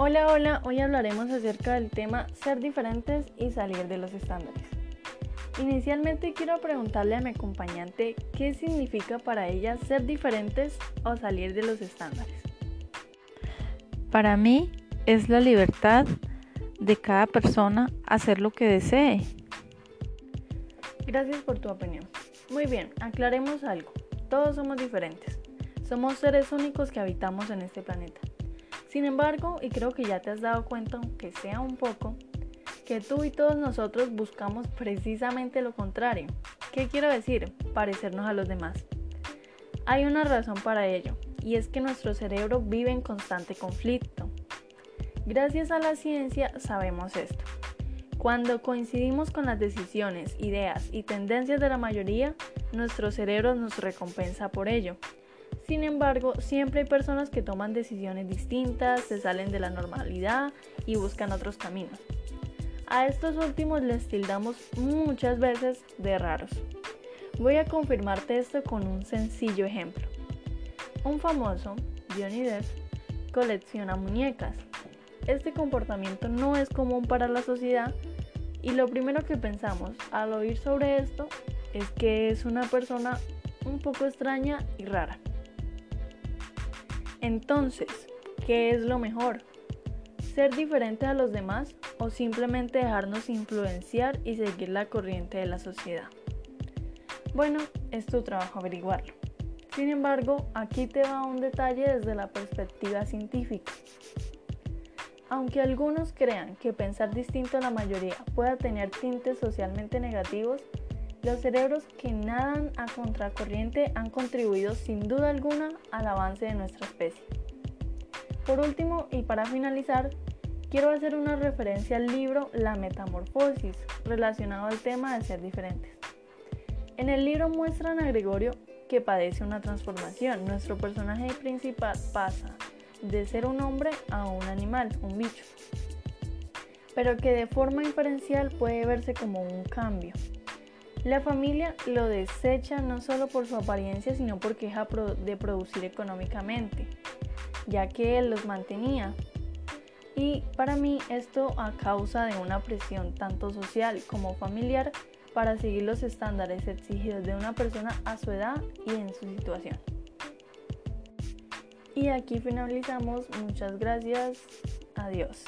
Hola, hola, hoy hablaremos acerca del tema ser diferentes y salir de los estándares. Inicialmente quiero preguntarle a mi acompañante qué significa para ella ser diferentes o salir de los estándares. Para mí es la libertad de cada persona hacer lo que desee. Gracias por tu opinión. Muy bien, aclaremos algo. Todos somos diferentes. Somos seres únicos que habitamos en este planeta. Sin embargo, y creo que ya te has dado cuenta, aunque sea un poco, que tú y todos nosotros buscamos precisamente lo contrario. ¿Qué quiero decir? Parecernos a los demás. Hay una razón para ello, y es que nuestro cerebro vive en constante conflicto. Gracias a la ciencia sabemos esto. Cuando coincidimos con las decisiones, ideas y tendencias de la mayoría, nuestro cerebro nos recompensa por ello. Sin embargo, siempre hay personas que toman decisiones distintas, se salen de la normalidad y buscan otros caminos. A estos últimos les tildamos muchas veces de raros. Voy a confirmarte esto con un sencillo ejemplo. Un famoso, Johnny Depp, colecciona muñecas. Este comportamiento no es común para la sociedad y lo primero que pensamos al oír sobre esto es que es una persona un poco extraña y rara. Entonces, ¿qué es lo mejor? ¿Ser diferente a los demás o simplemente dejarnos influenciar y seguir la corriente de la sociedad? Bueno, es tu trabajo averiguarlo. Sin embargo, aquí te va un detalle desde la perspectiva científica. Aunque algunos crean que pensar distinto a la mayoría pueda tener tintes socialmente negativos, los cerebros que nadan a contracorriente han contribuido sin duda alguna al avance de nuestra especie. Por último, y para finalizar, quiero hacer una referencia al libro La Metamorfosis, relacionado al tema de ser diferentes. En el libro muestran a Gregorio que padece una transformación. Nuestro personaje principal pasa de ser un hombre a un animal, un bicho, pero que de forma inferencial puede verse como un cambio. La familia lo desecha no solo por su apariencia, sino porque deja de producir económicamente, ya que él los mantenía. Y para mí esto a causa de una presión tanto social como familiar para seguir los estándares exigidos de una persona a su edad y en su situación. Y aquí finalizamos. Muchas gracias. Adiós.